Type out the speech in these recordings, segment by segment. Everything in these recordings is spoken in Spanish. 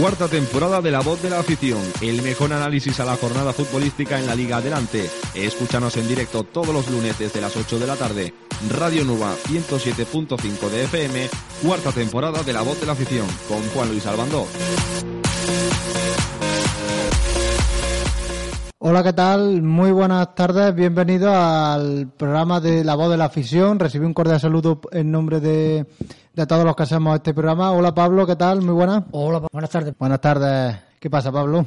Cuarta temporada de La Voz de la Afición, el mejor análisis a la jornada futbolística en la Liga Adelante. Escúchanos en directo todos los lunes desde las 8 de la tarde. Radio Nuba 107.5 de FM, cuarta temporada de La Voz de la Afición, con Juan Luis Albandó. Hola, ¿qué tal? Muy buenas tardes, bienvenidos al programa de La Voz de la Afición. Recibí un cordial saludo en nombre de, de todos los que hacemos este programa. Hola, Pablo, ¿qué tal? Muy buenas. Hola, buenas tardes. Buenas tardes. ¿Qué pasa, Pablo?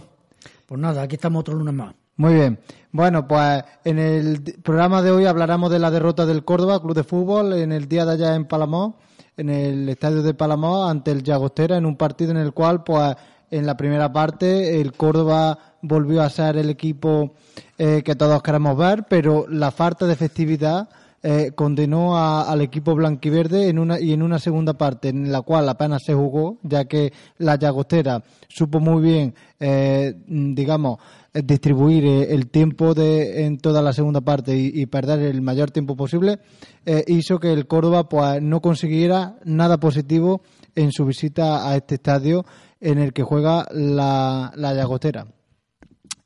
Pues nada, aquí estamos otro lunes más. Muy bien. Bueno, pues en el programa de hoy hablaremos de la derrota del Córdoba, Club de Fútbol, en el día de allá en Palamó, en el estadio de Palamó, ante el Llagostera, en un partido en el cual, pues, en la primera parte, el Córdoba volvió a ser el equipo eh, que todos queremos ver, pero la falta de efectividad eh, condenó al equipo blanquiverde en una, y en una segunda parte en la cual apenas se jugó, ya que la Llagostera supo muy bien, eh, digamos, distribuir el tiempo de, en toda la segunda parte y, perder el mayor tiempo posible, hizo que el Córdoba pues, no consiguiera nada positivo en su visita a este estadio en el que juega la, la Llagostera.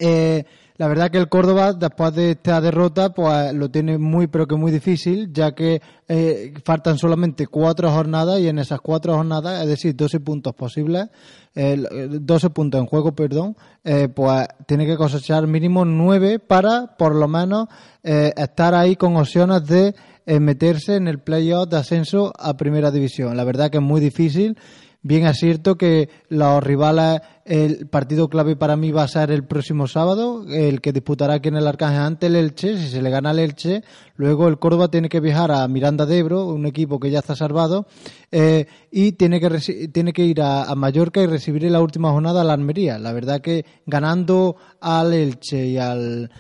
Eh, la verdad que el Córdoba, después de esta derrota, pues lo tiene muy, pero que muy difícil, ya que eh, faltan solamente cuatro jornadas y en esas cuatro jornadas, es decir, 12 puntos posibles, eh, 12 puntos en juego, perdón, eh, pues tiene que cosechar mínimo nueve para, por lo menos, eh, estar ahí con opciones de meterse en el playoff de ascenso a Primera División. La verdad que es muy difícil Bien es cierto que los rivales, el partido clave para mí va a ser el próximo sábado, el que disputará aquí en el Arcángel ante el Elche. Si se le gana el Elche, luego el Córdoba tiene que viajar a Miranda de Ebro, un equipo que ya está salvado, eh, y tiene que, tiene que ir a, Mallorca y recibir en la última jornada a la Almería. La verdad que ganando al Elche y al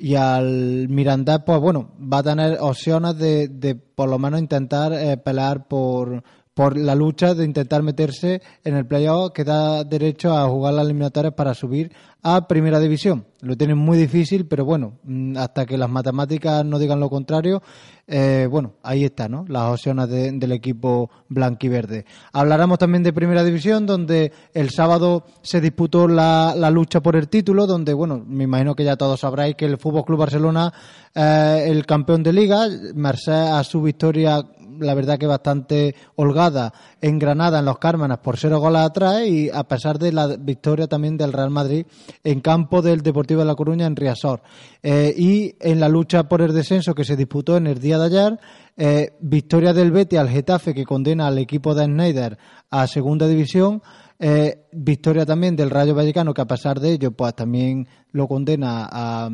y al Miranda, pues bueno, va a tener opciones de, de por lo menos intentar eh, pelear por, por la lucha de intentar meterse en el playoff que da derecho a jugar las eliminatorias para subir a primera división. Lo tienen muy difícil, pero bueno, mm, hasta que las matemáticas no digan lo contrario, eh, bueno, ahí está, ¿no? Las opciones del equipo blanquiverde. Hablaremos también de primera división, donde el sábado se disputó la, lucha por el título, donde, bueno, me imagino que ya todos sabráis que el Fútbol Club Barcelona, eh, el campeón de liga, merced a su victoria la verdad que bastante holgada en Granada, en los Cármenas, por cero goles atrás y a pesar de la victoria también del Real Madrid en campo del Deportivo de La Coruña en Riazor. Eh, y en la lucha por el descenso que se disputó en el día de ayer, eh, victoria del Betis al Getafe que condena al equipo de Schneider a segunda división. Eh, victoria también del Rayo Vallecano, que a pesar de ello, pues también lo condena a,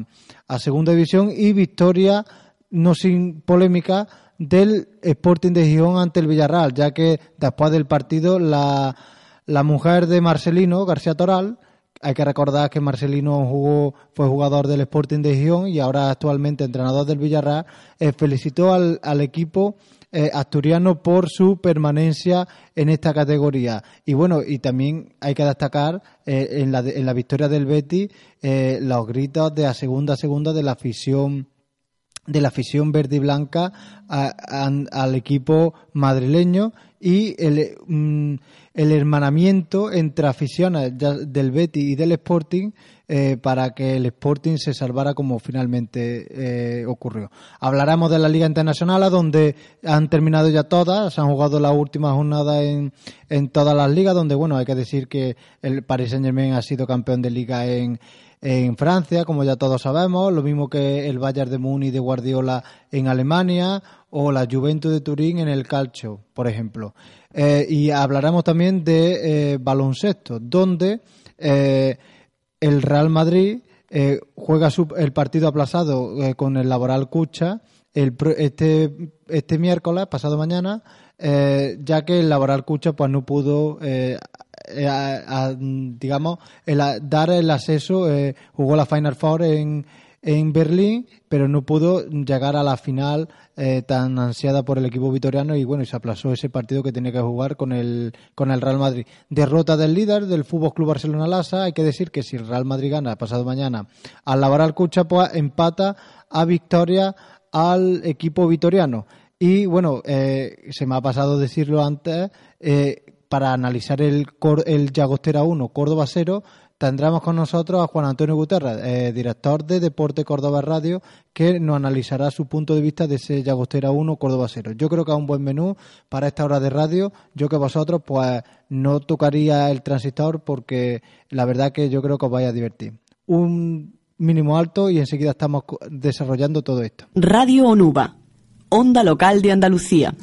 a segunda división. Y victoria, no sin polémica, del Sporting de Gijón ante el Villarreal, ya que después del partido la, la mujer de Marcelino, García Toral, hay que recordar que Marcelino jugó, fue jugador del Sporting de Gijón y ahora actualmente entrenador del Villarreal, eh, felicitó al, al equipo eh, asturiano por su permanencia en esta categoría. Y bueno, y también hay que destacar eh, en, la, en la victoria del Betty los gritos de a segunda a segunda de la afición de la afición verde y blanca al equipo madrileño y el, mm, hermanamiento entre aficiones del Betty y del Sporting eh, para que el Sporting se salvara como finalmente eh, ocurrió. Hablaremos de la Liga Internacional, donde han terminado ya todas, se han jugado la última jornada en, en todas las ligas, donde bueno, hay que decir que el Paris Saint Germain ha sido campeón de liga en, en Francia, como ya todos sabemos, lo mismo que el Bayern de Múnich de Guardiola en Alemania o la Juventus de Turín en el calcio, por ejemplo. Eh, y hablaremos también de eh, baloncesto, donde eh, el Real Madrid juega el partido aplazado con el Laboral Cucha el, este, este miércoles, pasado mañana, ya que el Laboral Cucha pues no pudo eh, a, digamos, el, dar el acceso, eh, jugó la Final Four en, en Berlín, pero no pudo llegar a la final eh, tan ansiada por el equipo vitoriano y bueno, y se aplazó ese partido que tenía que jugar con el, con el Real Madrid. Derrota del líder del Fútbol Club Barcelona Lasa, hay que decir que si el Real Madrid gana pasado mañana al Laboral Cucha, pues empata a victoria al equipo vitoriano. Y bueno, se me ha pasado decirlo antes, para analizar el, el Llagostera 1, Córdoba 0, tendremos con nosotros a Juan Antonio Guterres, eh, director de Deporte Córdoba Radio, que nos analizará su punto de vista de ese Llagostera 1, Córdoba 0. Yo creo que es un buen menú para esta hora de radio. Yo que vosotros, pues, no tocaría el transistor porque la verdad que yo creo que os vais a divertir. Un mínimo alto y enseguida estamos desarrollando todo esto. Radio Onuba, onda local de Andalucía.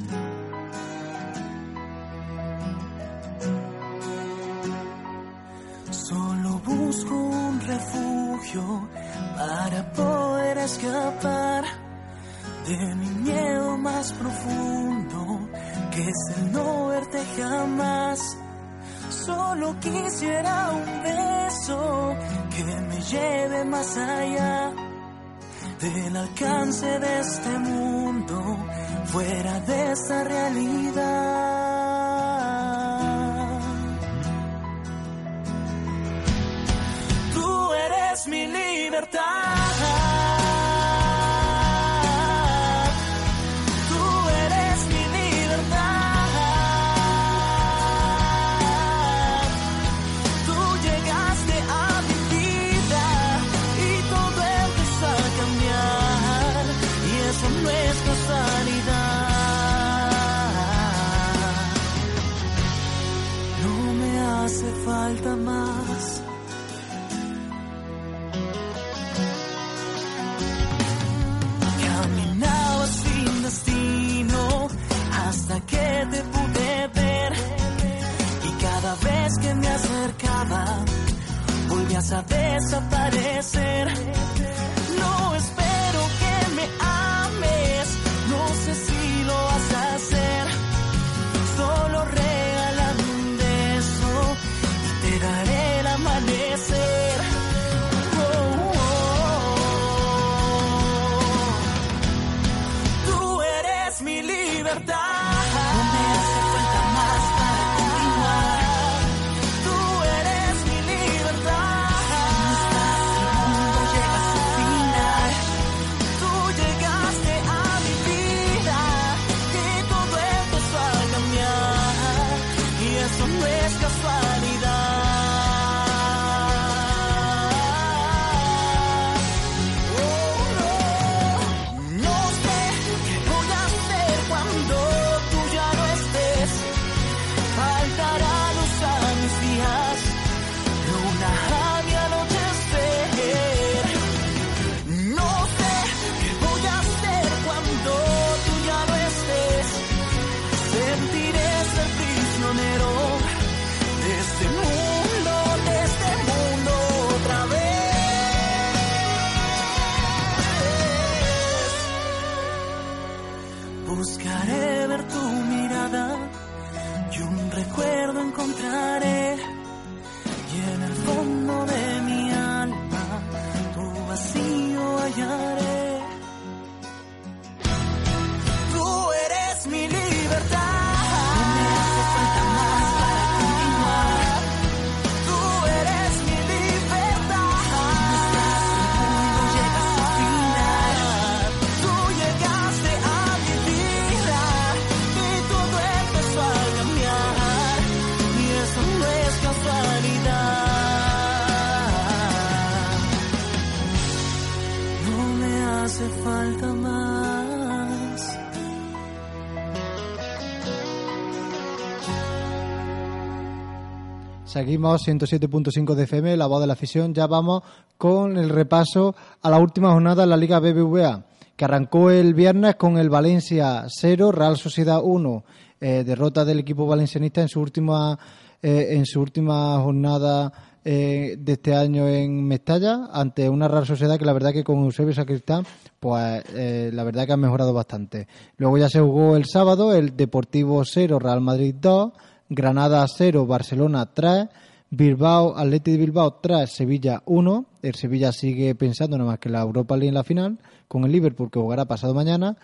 Seguimos 107.5 de FM, la voz de la afición. Ya vamos con el repaso a la última jornada en la Liga BBVA, que arrancó el viernes con el Valencia 0, Real Sociedad 1. Eh, derrota del equipo valencianista en su última, eh, en su última jornada eh, de este año en Mestalla, ante una Real Sociedad que la verdad que con Eusebio Sacristán, pues eh, la verdad que ha mejorado bastante. Luego ya se jugó el sábado el Deportivo 0, Real Madrid 2. Granada 0, Barcelona 3, Bilbao, Atleti de Bilbao 3, Sevilla 1. El Sevilla sigue pensando nada más que la Europa League en la final, con el Liverpool que jugará pasado mañana.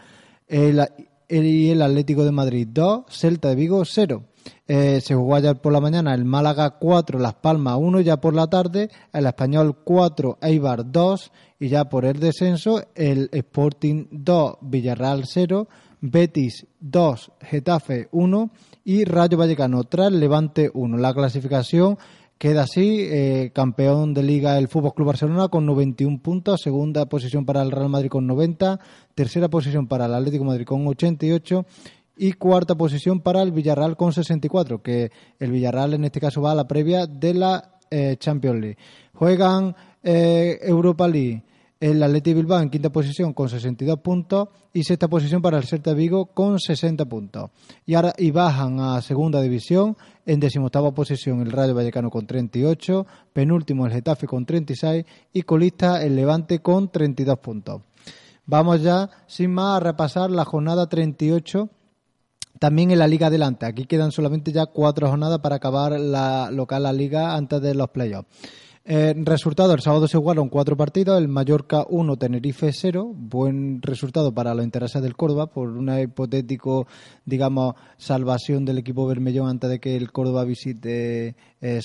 El, el, el Atlético de Madrid 2, Celta de Vigo 0. Eh, se jugó ayer por la mañana el Málaga 4, Las Palmas 1, ya por la tarde, el Español 4, Eibar 2 y ya por el descenso el Sporting 2, Villarreal 0, Betis 2, Getafe 1 y Rayo Vallecano 3, Levante 1. La clasificación queda así, eh, campeón de liga el Fútbol Club Barcelona con 91 puntos, segunda posición para el Real Madrid con 90, tercera posición para el Atlético Madrid con 88 y cuarta posición para el Villarreal con 64, que el Villarreal en este caso va a la previa de la eh, Champions League. Juegan eh, Europa League el Atleti Bilbao en quinta posición con 62 puntos y sexta posición para el Celta Vigo con 60 puntos. Y ahora y bajan a segunda división en decimoctava posición el Rayo Vallecano con 38, penúltimo el Getafe con 36 y colista el Levante con 32 puntos. Vamos ya sin más a repasar la jornada 38 también en la Liga Adelante. Aquí quedan solamente ya cuatro jornadas para acabar la local la Liga antes de los playoffs. Eh, resultado, el sábado se jugaron cuatro partidos, el Mallorca 1, Tenerife 0, buen resultado para los intereses del Córdoba por una hipotético, digamos, salvación del equipo bermellón antes de que el Córdoba visite eh.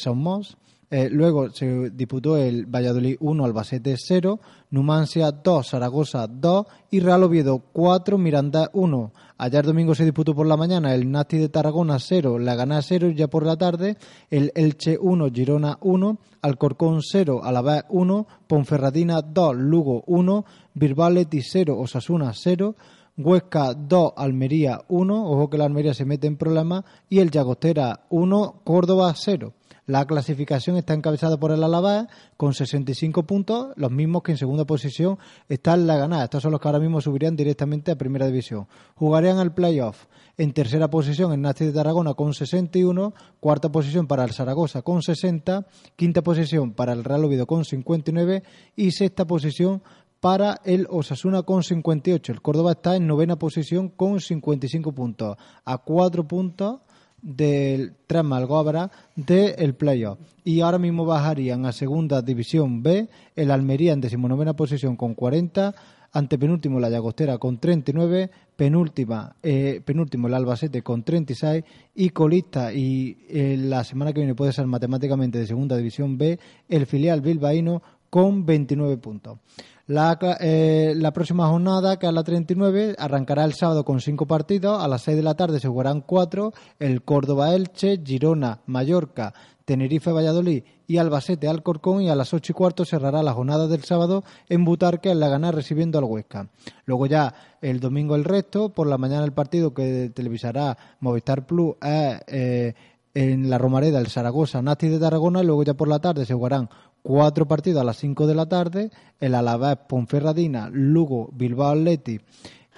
Eh, luego se disputó el Valladolid 1, Albacete 0, Numancia 2, Zaragoza 2 y Real Oviedo 4, Miranda 1. Ayer domingo se disputó por la mañana el Nati de Tarragona 0, La Gana 0 y ya por la tarde el Elche 1, Girona 1, Alcorcón 0, Alavés 1, Ponferradina 2, Lugo 1, Birbaletti 0, Osasuna 0, Huesca 2, Almería 1, ojo que la Almería se mete en problemas, y el Llagostera 1, Córdoba 0. La clasificación está encabezada por el Alavés con 65 puntos, los mismos que en segunda posición está la ganada. Estos son los que ahora mismo subirían directamente a Primera División. Jugarían el playoff. En tercera posición el Nasti de Tarragona con 61, cuarta posición para el Zaragoza con 60, quinta posición para el Real Oviedo con 59 y sexta posición para el Osasuna con 58. El Córdoba está en novena posición con 55 puntos, a cuatro puntos del tras Malgobra del playoff. Y ahora mismo bajarían a segunda división B el Almería en decimonovena posición con 40, antepenúltimo la Llagostera con 39, penúltima, eh, penúltimo el Albacete con 36 y colista y eh, la semana que viene puede ser matemáticamente de segunda división B el filial bilbaíno con 29 puntos. La, eh, la, próxima jornada, que es la 39, arrancará el sábado con cinco partidos. A las 6 de la tarde se jugarán cuatro. El Córdoba-Elche, Girona, Mallorca, Tenerife-Valladolid y Albacete-Alcorcón. Y a las 8 y cuarto cerrará la jornada del sábado en Butarque, en la Gana, recibiendo al Huesca. Luego ya el domingo el resto. Por la mañana el partido que televisará Movistar Plus. Eh, en la Romareda el Zaragoza Nati de Tarragona y luego ya por la tarde se jugarán cuatro partidos a las 5 de la tarde, el Alavés Ponferradina, Lugo, Bilbao Atleti,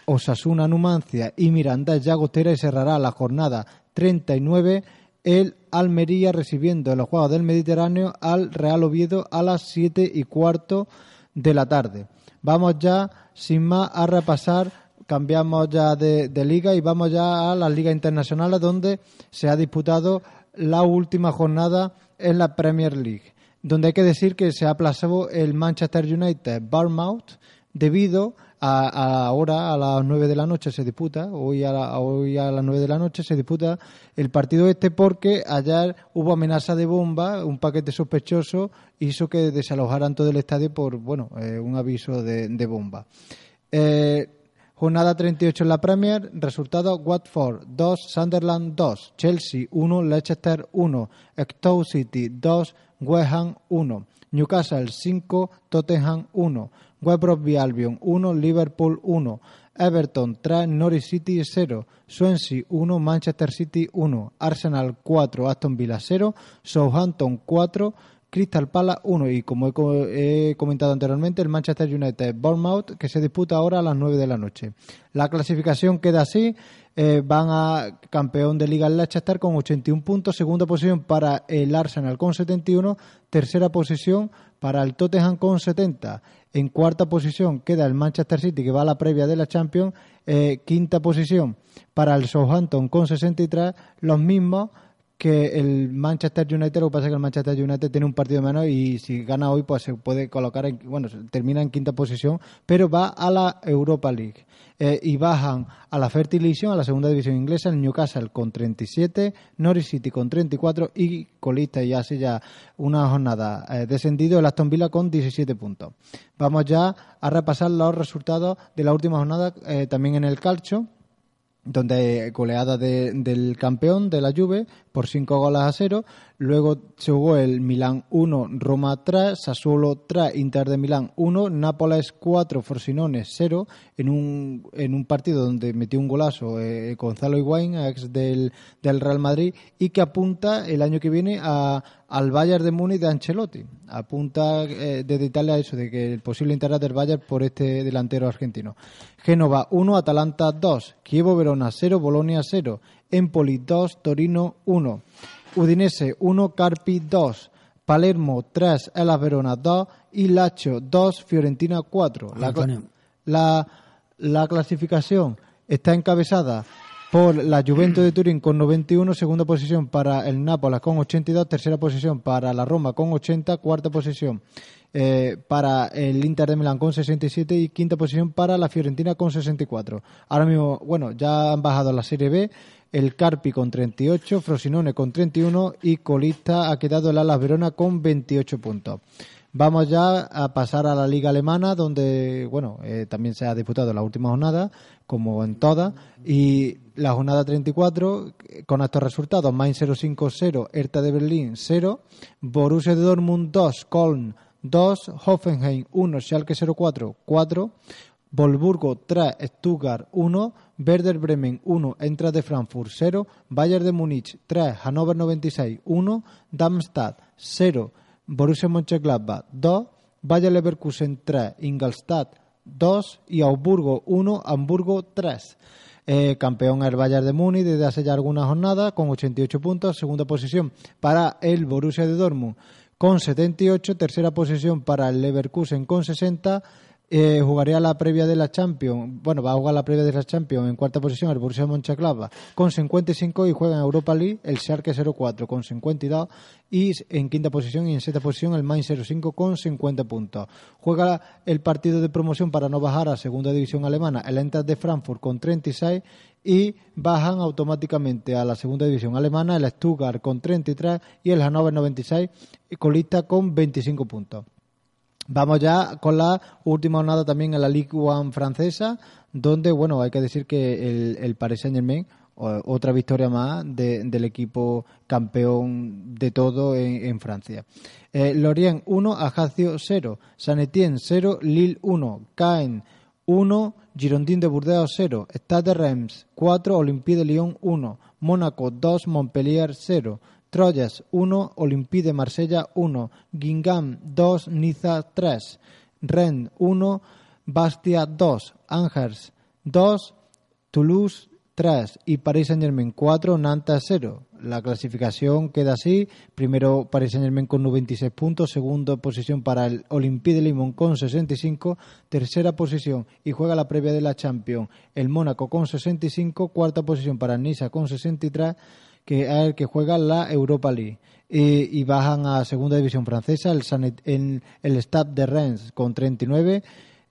Osasuna Numancia y Miranda Llagostera y cerrará la jornada 39 el Almería recibiendo en los Juegos del Mediterráneo al Real Oviedo a las 7 y cuarto de la tarde. Vamos ya, sin más, a repasar, cambiamos ya de, de liga y vamos ya a las ligas internacionales donde se ha disputado la última jornada en la Premier League donde hay que decir que se ha aplazado el Manchester United Bournemouth debido a, ahora a las 9 de la noche se disputa, hoy a, hoy a las 9 de la noche se disputa el partido este porque ayer hubo amenaza de bomba, un paquete sospechoso hizo que desalojaran todo el estadio por bueno eh, un aviso de, bomba. Eh, jornada 38 en la Premier, resultado Watford 2, Sunderland 2, Chelsea 1, Leicester 1, Stoke City 2, West Ham 1, Newcastle 5, Tottenham 1, West Bromwich Albion 1, Liverpool 1, Everton 3, Norwich City 0, Swansea 1, Manchester City 1, Arsenal 4, Aston Villa 0, Southampton 4, Crystal Palace 1 y como he, comentado anteriormente el Manchester United Bournemouth que se disputa ahora a las 9 de la noche. La clasificación queda así, eh, van a campeón de Liga Leicester con 81 puntos, segunda posición para el Arsenal con 71, tercera posición para el Tottenham con 70. En cuarta posición queda el Manchester City que va a la previa de la Champions, eh, quinta posición para el Southampton con 63, los mismos que el Manchester United, lo que pasa es que el Manchester United tiene un partido menos y si gana hoy pues se puede colocar, en, bueno, termina en quinta posición, pero va a la Europa League. Eh, y bajan a la Fertilation, a la segunda división inglesa, el Newcastle con 37, Norwich City con 34 y colista y así ya una jornada eh, descendido el Aston Villa con 17 puntos. Vamos ya a repasar los resultados de la última jornada eh, también en el calcio donde goleada de- del campeón de la Juve por 5 goles a 0. Luego se jugó el Milán 1, Roma 3, Sassuolo 3, Inter de Milán 1, Nápoles 4, Frosinone 0, en un, en un partido donde metió un golazo eh, Gonzalo Higuaín, ex del, del Real Madrid, y que apunta el año que viene a, al Bayern de Múnich de Ancelotti. Apunta eh, desde Italia eso, de que el posible interés del Bayern por este delantero argentino. Génova 1, Atalanta 2, Chievo Verona 0, Bolonia 0, Empoli 2, Torino 1, Udinese 1, Carpi 2, Palermo 3, Elas Verona 2 y Lazio 2, Fiorentina 4. La, la, la clasificación está encabezada por la Juventus de Turín con 91, segunda posición para el Nápoles con 82, tercera posición para la Roma con 80, cuarta posición eh, para el Inter de Milán con 67 y quinta posición para la Fiorentina con 64. Ahora mismo, bueno, ya han bajado a la Serie B el Carpi con 38, Frosinone con 31 y colista ha quedado el Alas Verona con 28 puntos. Vamos ya a pasar a la Liga Alemana, donde bueno eh, también se ha disputado la última jornada, como en todas, y la jornada 34 eh, con estos resultados: Mainz 0-5-0, Hertha de Berlín 0, Borussia de Dortmund 2, Köln 2, Hoffenheim 1, Schalke 04 4, Volburgo 3, Stuttgart 1, Werder Bremen 1, Eintracht de Frankfurt 0, Bayern de Múnich 3, Hannover 96 1, Darmstadt 0, Borussia Mönchengladbach 2, Bayer Leverkusen 3, Ingolstadt 2 y Augsburgo 1, Hamburgo 3. Eh, campeón el Bayern de Múnich desde hace ya algunas jornadas con 88 puntos, segunda posición para el Borussia de Dortmund con 78, tercera posición para el Leverkusen con 60, eh, jugaría la previa de la Champions, bueno, va a jugar la previa de la Champions en cuarta posición el Borussia Mönchengladbach con 55 y juega en Europa League el Schalke 04 con 52 y en quinta posición y en sexta posición el Mainz 05 con 50 puntos. Juega el partido de promoción para no bajar a segunda división alemana el Eintracht de Frankfurt con 36 y bajan automáticamente a la segunda división alemana el Stuttgart con 33 y el Hannover 96 y colista con 25 puntos. Vamos ya con la última jornada también en la Ligue 1 francesa, donde, bueno, hay que decir que el, el Paris Saint-Germain, otra victoria más de- del equipo campeón de todo en, en Francia. Eh, Lorient 1, Ajaccio 0, San Etienne 0, Lille 1, Caen 1, Girondin de Burdeos 0, Stade de Reims 4, Olympique de Lyon 1, Mónaco 2, Montpellier 0, Troyes 1, Olympique de Marsella 1, Guingamp 2, Niza 3, Rennes 1, Bastia 2, Angers 2, Toulouse 3 y Paris Saint-Germain 4, Nantes 0. La clasificación queda así. Primero Paris Saint-Germain con 96 puntos, segunda posición para el Olympique de Lyon con 65, tercera posición y juega la previa de la Champions el Mónaco con 65, cuarta posición para Niza con 63 que es el que juega la Europa League. Y bajan a segunda división francesa el, Sanet- en el Stade de Reims con 39,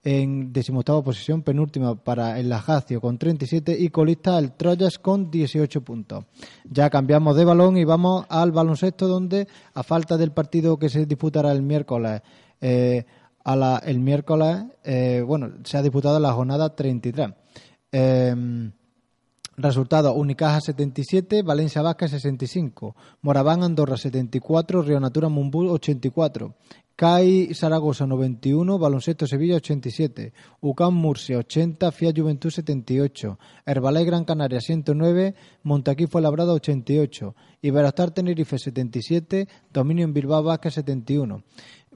en decimoctava posición penúltima para el Ajaccio con 37 y colista el Troyes con 18 puntos. Ya cambiamos de balón y vamos al baloncesto donde a falta del partido que se disputará el miércoles eh, a la, el miércoles eh, bueno se ha disputado la jornada 33. Eh, Resultado, Unicaja 77, Valencia Vasca 65, Moraván Andorra 74, Río Natura Mumbú 84, CAI Zaragoza 91, Baloncesto Sevilla 87, UCAM Murcia 80, Fiat Juventud 78, Herbalay Gran Canaria 109, Montaquí Fuenlabrada 88, Iberostar Tenerife 77, Dominio en Bilbao Vasca 71,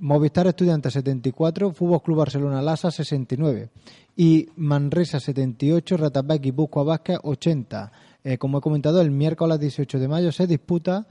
Movistar Estudiantes 74, Fútbol Club Barcelona Lasa 69 y Manresa 78, Ratabak y Buscoa Vázquez 80. Eh, como he comentado, el miércoles 18 de mayo se disputa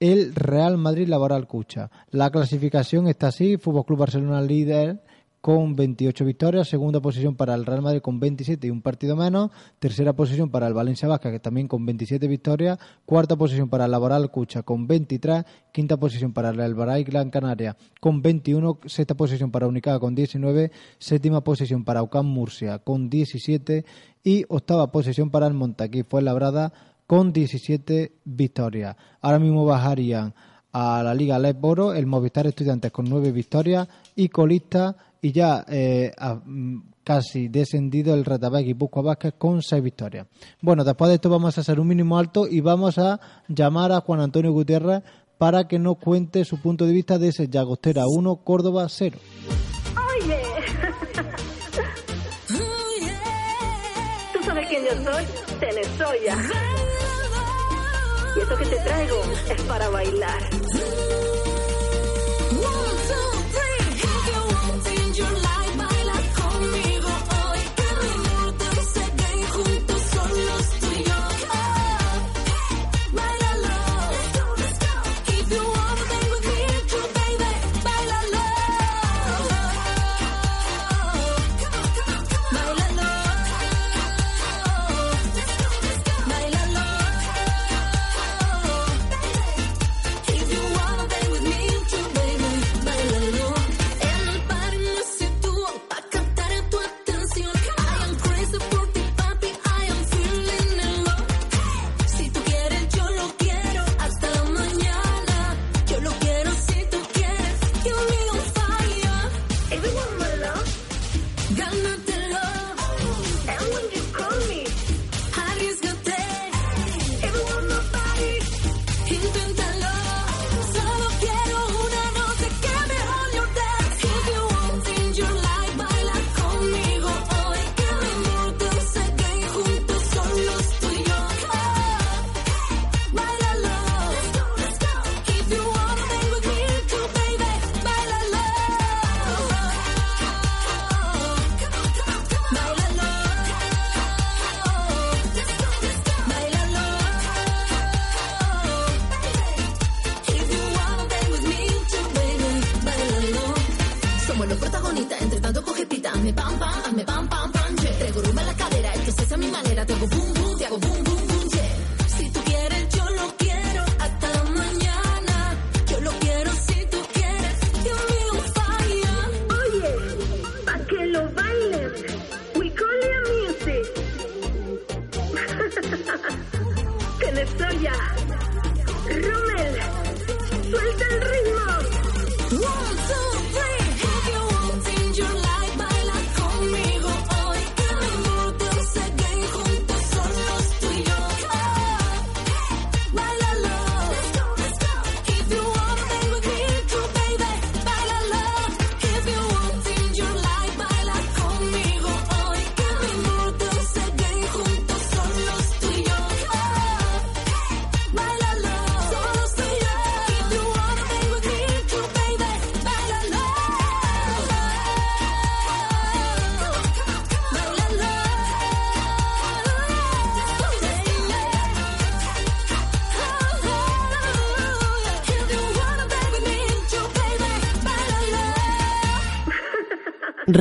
el Real Madrid Laboral Cucha. La clasificación está así, Fútbol Club Barcelona líder con 28 victorias, segunda posición para el Real Madrid con 27 y un partido menos, tercera posición para el Valencia Vasca que también con 27 victorias, cuarta posición para el Laboral Cucha con 23, quinta posición para el Albaray Gran Canaria con 21, sexta posición para Unicaja con 19, séptima posición para Ucam Murcia con 17 y octava posición para el Montaquí Fuenlabrada con 17 victorias. Ahora mismo bajarían a la Liga Les Boro el Movistar Estudiantes con 9 victorias y colista y ya eh, ha, mm, casi descendido el Retabé Guipúzcoa Vázquez con seis victorias. Bueno, después de esto vamos a hacer un mínimo alto y vamos a llamar a Juan Antonio Gutiérrez para que nos cuente su punto de vista de ese Llagostera 1, Córdoba 0. Oye. ¿Tú sabes quién yo soy? Tenesoya. Y esto que te traigo es para bailar.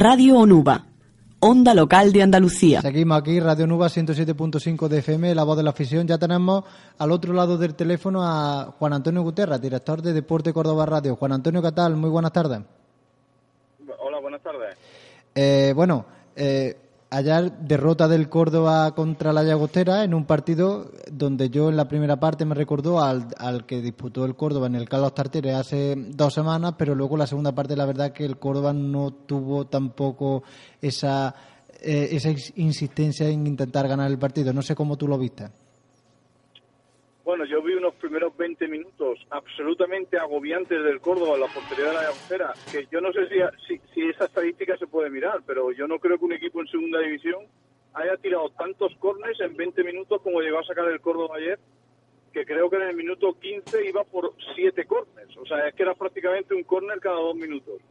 Radio Onuba, onda local de Andalucía. Seguimos aquí, Radio Nuba 107.5 de FM, la voz de la afición. Ya tenemos al otro lado del teléfono a Juan Antonio Guterra, director de Deporte Córdoba Radio. Juan Antonio, ¿qué tal? Muy buenas tardes. Hola, buenas tardes. Eh, bueno, eh, ayer derrota del Córdoba contra la Llagostera en un partido donde yo en la primera parte me recordó al, al que disputó el Córdoba en el Carlos Tartiere hace dos semanas, pero luego la segunda parte la verdad que el Córdoba no tuvo tampoco esa, eh, esa ins- insistencia en intentar ganar el partido. No sé cómo tú lo viste. Bueno, yo vi unos primeros 20 minutos absolutamente agobiantes del Córdoba en la portería de la Llagostera, que yo no sé si, si, si esa estadística se puede mirar, pero yo no creo que un equipo en segunda división haya tirado tantos corners en 20 minutos como llegó a sacar el Córdoba ayer, que creo que en el minuto 15 iba por 7 corners. O sea, es que era prácticamente un corner cada dos minutos.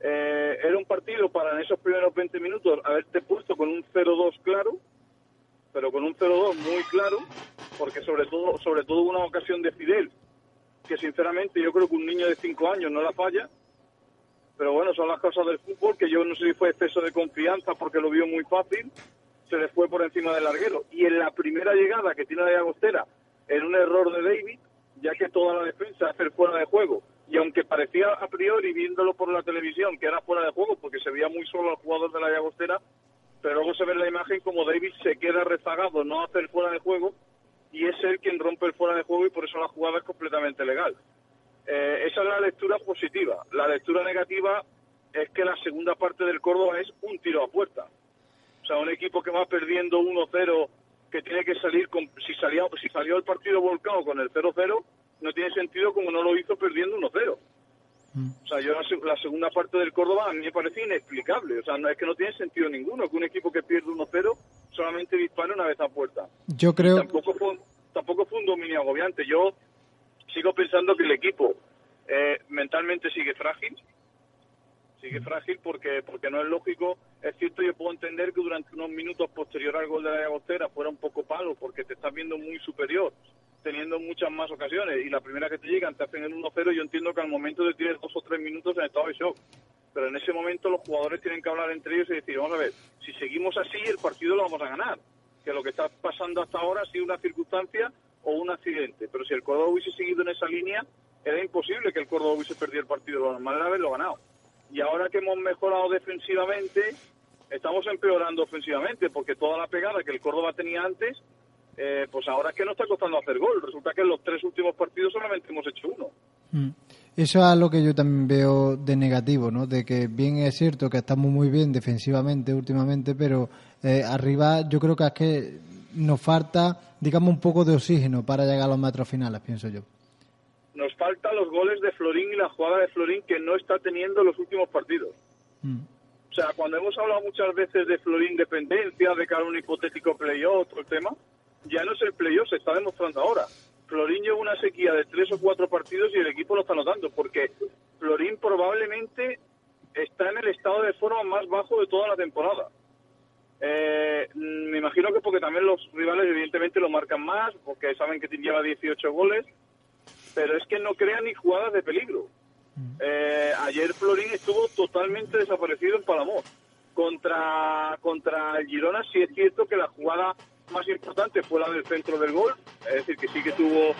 Eh, era un partido para en esos primeros 20 minutos haberte puesto con un 0-2 claro, pero con un 0-2 muy claro, porque sobre todo sobre todo una ocasión de Fidel, que sinceramente yo creo que un niño de 5 años no la falla, pero bueno, son las cosas del fútbol, que yo no sé si fue exceso de confianza porque lo vio muy fácil, se le fue por encima del larguero. Y en la primera llegada que tiene la Agostera, en un error de David, ya que toda la defensa hace el fuera de juego, y aunque parecía a priori, viéndolo por la televisión, que era fuera de juego, porque se veía muy solo al jugador de la Llagostera, pero luego se ve la imagen como David se queda rezagado, no hace el fuera de juego, y es él quien rompe el fuera de juego y por eso la jugada es completamente legal. Eh, esa es la lectura positiva. La lectura negativa es que la segunda parte del Córdoba es un tiro a puerta. O sea, un equipo que va perdiendo 1-0, que tiene que salir con... Si salió, si salió el partido volcado con el 0-0, no tiene sentido como no lo hizo perdiendo 1-0. O sea, yo la, se- la segunda parte del Córdoba a mí me parece inexplicable. O sea, no es que no tiene sentido ninguno que un equipo que pierde 1-0 solamente dispare una vez a puerta. Yo creo, Tampoco fue, tampoco fue un dominio agobiante. Yo sigo pensando que el equipo eh, mentalmente sigue frágil. Sigue frágil porque porque no es lógico. Es cierto, yo puedo entender que durante unos minutos posterior al gol de la Agostera fuera un poco palo porque te estás viendo muy superior, teniendo muchas más ocasiones. Y la primera que te llegan te hacen el 1-0. Yo entiendo que al momento de tener dos o tres minutos en estado de shock. Pero en ese momento los jugadores tienen que hablar entre ellos y decir, vamos a ver, si seguimos así, el partido lo vamos a ganar. Que lo que está pasando hasta ahora ha sido una circunstancia o un accidente. Pero si el Córdoba hubiese seguido en esa línea, era imposible que el Córdoba hubiese perdido el partido. Lo normal era haberlo ganado. Y ahora que hemos mejorado defensivamente, estamos empeorando ofensivamente, porque toda la pegada que el Córdoba tenía antes, eh, pues ahora es que no está costando hacer gol. Resulta que en los tres últimos partidos solamente hemos hecho uno. Mm. Eso es lo que yo también veo de negativo, ¿no? De que bien es cierto que estamos muy bien defensivamente últimamente, pero eh, arriba yo creo que es que nos falta, digamos, un poco de oxígeno para llegar a los metros finales, pienso yo. Nos faltan los goles de Florín y la jugada de Florín que no está teniendo en los últimos partidos. Mm. O sea, cuando hemos hablado muchas veces de Florín dependencia, de cara a un hipotético playoff, todo el tema, ya no es el playoff, se está demostrando ahora. Florín lleva una sequía de tres o cuatro partidos y el equipo lo está notando, porque Florín probablemente está en el estado de forma más bajo de toda la temporada. Eh, me imagino que porque también los rivales evidentemente lo marcan más, porque saben que lleva 18 goles, pero es que no crea ni jugadas de peligro. Eh, ayer Florín estuvo totalmente desaparecido en Palamós. Contra, contra Girona sí es cierto que la jugada más importante fue la del centro del gol, es decir, que sí que tuvo,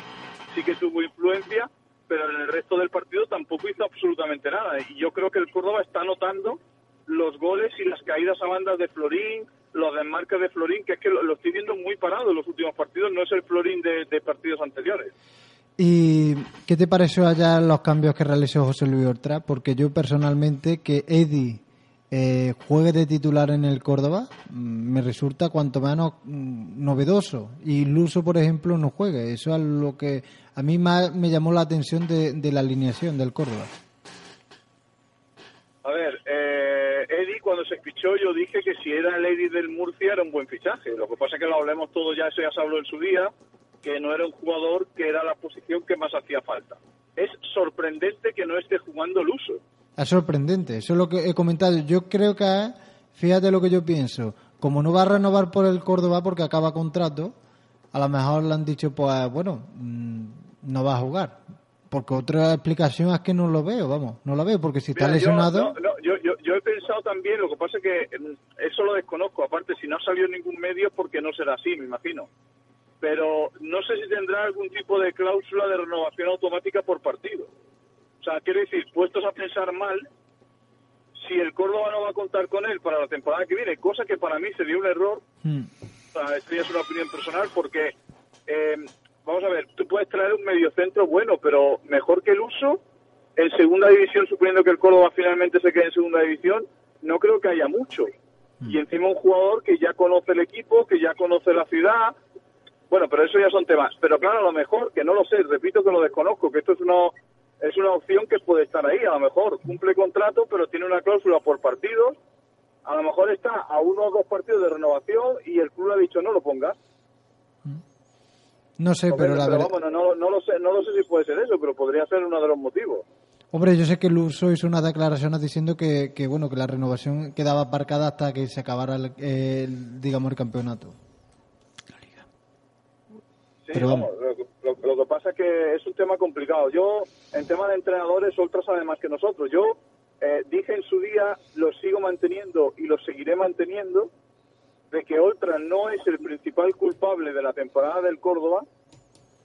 sí que tuvo influencia, pero en el resto del partido tampoco hizo absolutamente nada. Y yo creo que el Córdoba está notando los goles y las caídas a bandas de Florín, los desmarques de Florín, que es que lo, estoy viendo muy parado en los últimos partidos, no es el Florín de, de partidos anteriores. ¿Y qué te pareció allá los cambios que realizó José Luis Ortra? Porque yo personalmente que Eddie eh, juegue de titular en el Córdoba mm, me resulta cuanto menos mm, novedoso. Y Luso, por ejemplo, no juegue. Eso es lo que a mí más me llamó la atención de, la alineación del Córdoba. A ver, eh, Eddie cuando se fichó yo dije que si era el Eddie del Murcia era un buen fichaje. Lo que pasa es que lo hablemos todo ya, eso ya se habló en su día, que no era un jugador que era la posición que más hacía falta. Es sorprendente que no esté jugando el uso. Es sorprendente, eso es lo que he comentado. Yo creo que, fíjate lo que yo pienso, como no va a renovar por el Córdoba porque acaba contrato, a lo mejor le han dicho, pues bueno, mm, no va a jugar. Porque otra explicación es que no lo veo, vamos, no lo veo, porque si está Mira, yo- lesionado... no, no, yo, yo, yo he pensado también, lo que pasa es que mm, eso lo desconozco. Aparte, si no ha salido en ningún medio, porque no será así, me imagino. Pero no sé si tendrá algún tipo de cláusula de renovación automática por partido. O sea, quiero decir, puestos a pensar mal, si el Córdoba no va a contar con él para la temporada que viene, cosa que para mí sería un error, Mm, o sea, esto ya es una opinión personal, porque, eh, vamos a ver, tú puedes traer un mediocentro bueno, pero mejor que el uso, en segunda división, suponiendo que el Córdoba finalmente se quede en segunda división, no creo que haya mucho. Y encima un jugador que ya conoce el equipo, que ya conoce la ciudad, bueno, pero eso ya son temas. Pero claro, a lo mejor, que no lo sé, repito que lo desconozco, que esto es una, es una opción que puede estar ahí. A lo mejor cumple contrato, pero tiene una cláusula por partidos. A lo mejor está a uno o dos partidos de renovación y el club le ha dicho no lo pongas. No sé, pero la verdad... no, no lo sé, no lo sé si puede ser eso, pero podría ser uno de los motivos. Hombre, yo sé que Luso hizo unas declaraciones diciendo que, que, bueno que la renovación quedaba aparcada hasta que se acabara el, el, digamos el campeonato. Sí, Pero vamos, lo, que- lo- lo que pasa es que es un tema complicado. Yo, en tema de entrenadores, otros saben más que nosotros. Yo eh, dije en su día, lo sigo manteniendo y lo seguiré manteniendo, de que Oltra no es el principal culpable de la temporada del Córdoba,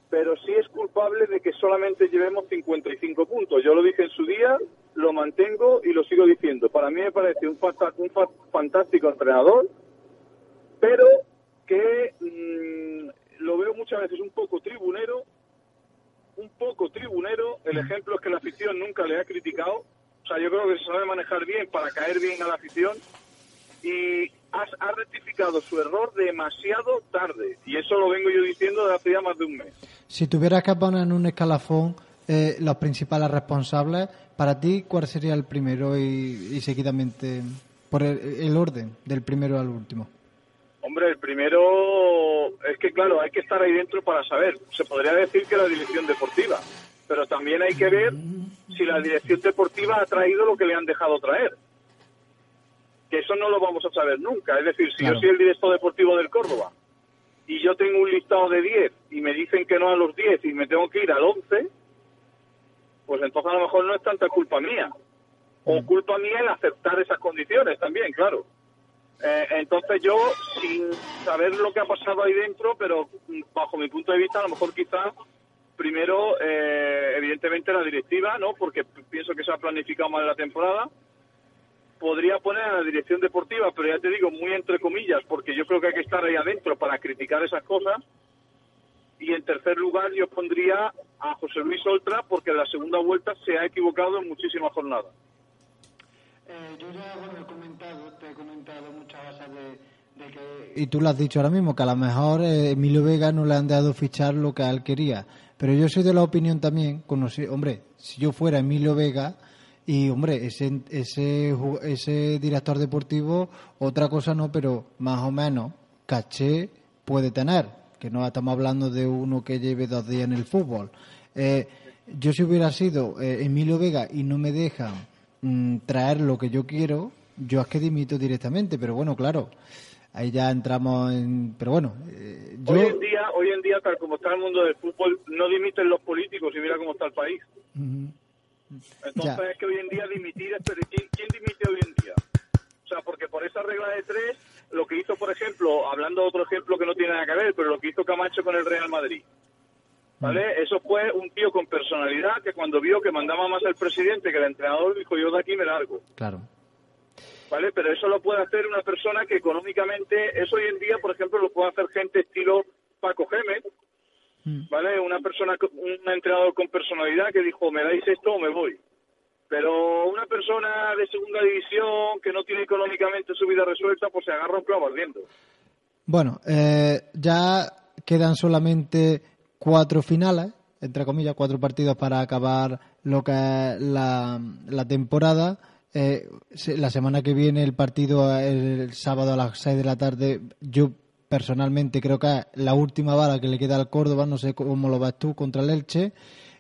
pero sí es culpable de que solamente llevemos 55 puntos. Yo lo dije en su día, lo mantengo y lo sigo diciendo. Para mí me parece un, un fa- fantástico entrenador, pero que mm, lo veo muchas veces un poco tribunero, un poco tribunero. El ejemplo es que la afición nunca le ha criticado. O sea, yo creo que se sabe manejar bien para caer bien a la afición y ha, ha rectificado su error demasiado tarde. Y eso lo vengo yo diciendo desde hace ya más de un mes. Si tuvieras que poner en un escalafón eh, los principales responsables, para ti, ¿cuál sería el primero y, y seguidamente por el, el orden del primero al último? Hombre, el primero es que, claro, hay que estar ahí dentro para saber. Se podría decir que la dirección deportiva, pero también hay que ver si la dirección deportiva ha traído lo que le han dejado traer. Que eso no lo vamos a saber nunca. Es decir, si Claro. yo soy el director deportivo del Córdoba y yo tengo un listado de 10 y me dicen que no a los 10 y me tengo que ir al 11, pues entonces a lo mejor no es tanta culpa mía. O culpa mía el aceptar esas condiciones también, claro. Eh, entonces yo, sin saber lo que ha pasado ahí dentro, pero mm, bajo mi punto de vista, a lo mejor quizá primero, eh, evidentemente la directiva, ¿no? Porque pienso que se ha planificado mal la temporada. Podría poner a la dirección deportiva, pero ya te digo, muy entre comillas, porque yo creo que hay que estar ahí adentro para criticar esas cosas. Y en tercer lugar, yo pondría a José Luis Oltra, porque en la segunda vuelta se ha equivocado en muchísimas jornadas. yo ya he comentado, te he comentado de, que... Y tú lo has dicho ahora mismo, que a lo mejor eh, Emilio Vega no le han dado fichar lo que él quería. Pero yo soy de la opinión también, conocí, hombre, si yo fuera Emilio Vega y, hombre, ese, ese, ese director deportivo, otra cosa no, pero más o menos caché puede tener, que no estamos hablando de uno que lleve dos días en el fútbol. Eh, yo si hubiera sido eh, Emilio Vega y no me dejan mm, traer lo que yo quiero, yo es que dimito directamente, pero bueno, claro, ahí ya entramos en... Pero bueno, eh, yo... Hoy en día, hoy en día, tal como está el mundo del fútbol, no dimiten los políticos y mira cómo está el país. Entonces Ya. es que hoy en día dimitir es, pero ¿quién, quién dimite hoy en día? O sea, porque por esa regla de tres, lo que hizo, por ejemplo, hablando de otro ejemplo que no tiene nada que ver, pero lo que hizo Camacho con el Real Madrid, ¿vale? Eso fue un tío con personalidad que cuando vio que mandaba más el presidente que el entrenador, dijo yo de aquí me largo. Claro. ¿Vale? Pero eso lo puede hacer una persona que económicamente, eso hoy en día, por ejemplo, lo puede hacer gente estilo Paco Gémez, ¿vale? Una persona, un entrenador con personalidad que dijo, me dais esto o me voy. Pero una persona de segunda división que no tiene económicamente su vida resuelta, pues se agarra un clavo ardiendo. Bueno, eh, ya quedan solamente cuatro finales, entre comillas, cuatro partidos para acabar lo que es la, la temporada. Eh, la semana que viene el partido el sábado a las seis de la tarde. Yo personalmente creo que es la última bala que le queda al Córdoba. No sé cómo lo ves tú contra el Elche.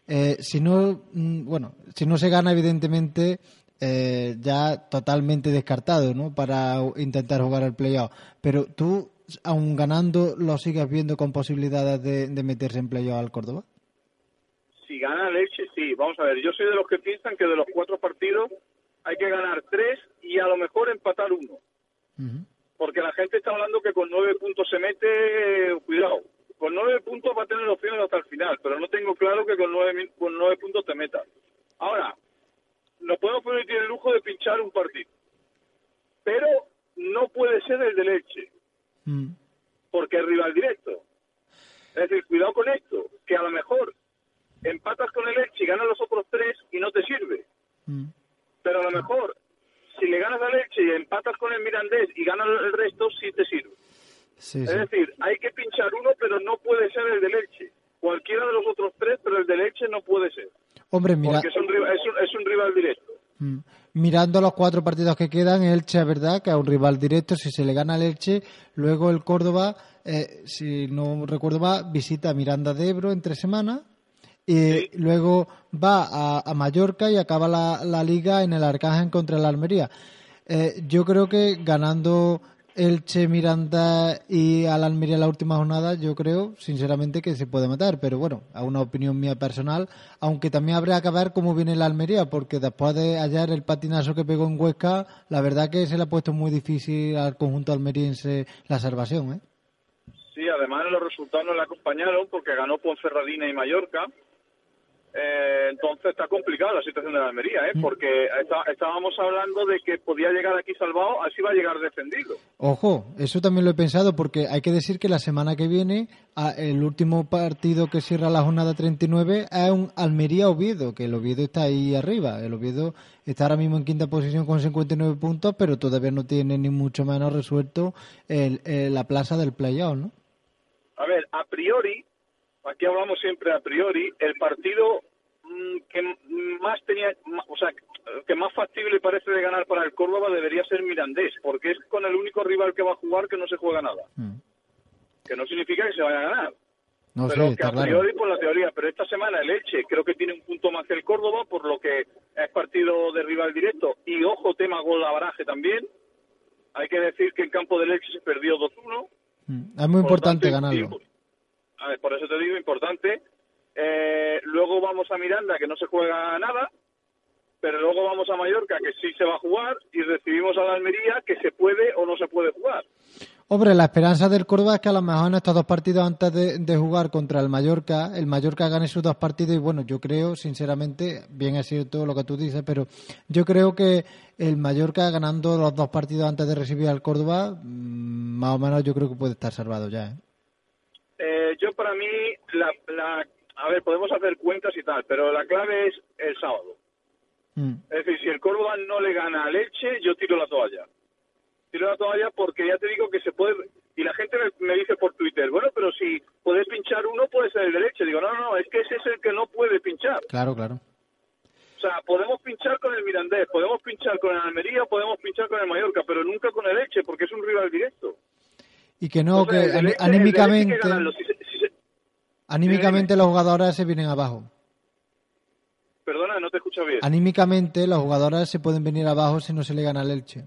Eh, si no, mm, bueno, si no se gana, evidentemente eh, ya totalmente descartado, ¿no? Para intentar jugar el playoff. Pero tú, aun ganando, lo sigues viendo con posibilidades de, de meterse en playoff al Córdoba. Si gana Leche, sí. Vamos a ver, yo soy de los que piensan que de los cuatro partidos hay que ganar tres y a lo mejor empatar uno. Porque la gente está hablando que con nueve puntos se mete, eh, cuidado, con nueve puntos va a tener opciones hasta el final, pero no tengo claro que con nueve, con nueve puntos te metas. Ahora, nos podemos permitir el lujo de pinchar un partido, pero no puede ser el de Leche, Mm. porque es rival directo. Es decir, cuidado con esto, que a lo mejor empatas con el Elche y ganas los otros tres y no te sirve. Mm. Pero a lo mejor, si le ganas al Elche y empatas con el Mirandés y ganas el resto, sí te sirve. Sí, Es decir, hay que pinchar uno, pero no puede ser el del Elche. Cualquiera de los otros tres, pero el del Elche no puede ser. Hombre, mira, Porque es un, rival- es un, es un rival directo. Mm. Mirando los cuatro partidos que quedan, el Elche es verdad que es un rival directo. Si se le gana al Elche, luego el Córdoba, eh, si no recuerdo mal, visita a Miranda de Ebro entre semanas. Y luego va a, a Mallorca y acaba la, la liga en el Arcángel contra el Almería. Eh, yo creo que ganando Elche, Miranda y al Almería en la última jornada, yo creo, sinceramente, que se puede matar. Pero bueno, a una opinión mía personal, aunque también habría que ver cómo viene el Almería, porque después de ayer el patinazo que pegó en Huesca, la verdad que se le ha puesto muy difícil al conjunto almeriense la salvación. ¿eh? Sí, además los resultados no le acompañaron porque ganó Ponferradina y Mallorca. Eh, entonces está complicada la situación de la Almería, ¿eh? porque está- estábamos hablando de que podía llegar aquí salvado, así va a llegar defendido. Ojo, eso también lo he pensado porque hay que decir que la semana que viene el último partido que cierra la jornada 39 es un Almería-Oviedo, que el Oviedo está ahí arriba. El Oviedo está ahora mismo en quinta posición con 59 puntos, pero todavía no tiene ni mucho menos resuelto el- el- la plaza del playoff, ¿no? A ver, a priori, aquí hablamos siempre a priori, el partido mm, que más tenía, o sea, que más factible parece de ganar para el Córdoba debería ser Mirandés, porque es con el único rival que va a jugar que no se juega nada. Mm. Que no significa que se vaya a ganar. No pero sé, que a claro. priori por la teoría, pero esta semana el Elche creo que tiene un punto más que el Córdoba, por lo que es partido de rival directo. Y ojo, tema gol baraje también. Hay que decir que en campo del Elche se perdió 2-1. Mm. Es muy Por importante tanto, ganarlo. a por eso te digo, importante. Eh, luego vamos a Miranda, que no se juega nada. Pero luego vamos a Mallorca, que sí se va a jugar. Y recibimos a la Almería, que se puede o no se puede jugar. Hombre, la esperanza del Córdoba es que a lo mejor en estos dos partidos antes de, jugar contra el Mallorca, el Mallorca gane sus dos partidos y bueno, yo creo, sinceramente, bien es cierto lo que tú dices, pero yo creo que el Mallorca ganando los dos partidos antes de recibir al Córdoba, mm, más o menos yo creo que puede estar salvado ya. ¿eh? Eh, yo para mí, la, la- a ver, podemos hacer cuentas y tal, pero la clave es el sábado. Mm. Es decir, si el Córdoba no le gana a Leche, yo tiro la toalla. Tiro la toalla porque ya te digo que se puede... Y la gente me, me dice por Twitter, bueno, pero si puedes pinchar uno, puede ser el de Leche. Digo, no, no, no, es que ese es el que no puede pinchar. Claro, claro. O sea, podemos pinchar con el Mirandés, podemos pinchar con el Almería, podemos pinchar con el Mallorca, pero nunca con el Leche, porque es un rival directo. Y que no, Entonces, que el el anímicamente, ganarlo. Si se- si se- anímicamente los jugadores se vienen abajo. Perdona, no te escucho bien. Anímicamente los jugadores se pueden venir abajo si no se le gana al Elche.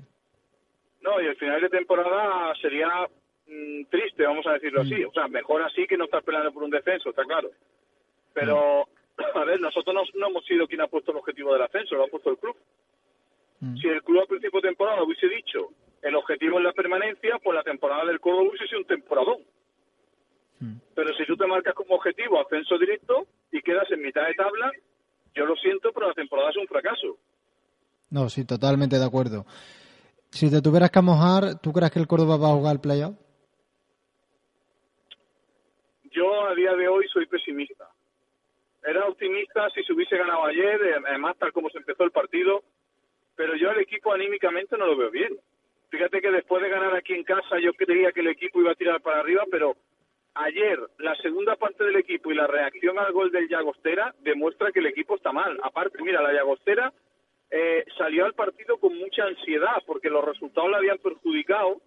No, y el final de temporada sería mm, triste, vamos a decirlo así. O sea, mejor así que no estar peleando por un descenso, está claro. Pero, a ver, nosotros no, no hemos sido quien ha puesto el objetivo del ascenso, lo ha puesto el club. Mm. Si el club al principio de temporada hubiese dicho el objetivo es la permanencia, pues la temporada del Córdoba hubiese un temporadón. Mm. Pero si tú te marcas como objetivo ascenso directo y quedas en mitad de tabla, yo lo siento, pero la temporada es un fracaso. No, sí, totalmente de acuerdo. Si te tuvieras que mojar, ¿tú crees que el Córdoba va a jugar el playoff? Yo a día de hoy soy pesimista. Era optimista si se hubiese ganado ayer, además tal como se empezó el partido, pero yo al equipo anímicamente no lo veo bien. Fíjate que después de ganar aquí en casa yo creía que el equipo iba a tirar para arriba, pero ayer la segunda parte del equipo y la reacción al gol del Llagostera demuestra que el equipo está mal. Aparte, mira, la Llagostera eh, salió al partido con mucha ansiedad porque los resultados la habían perjudicado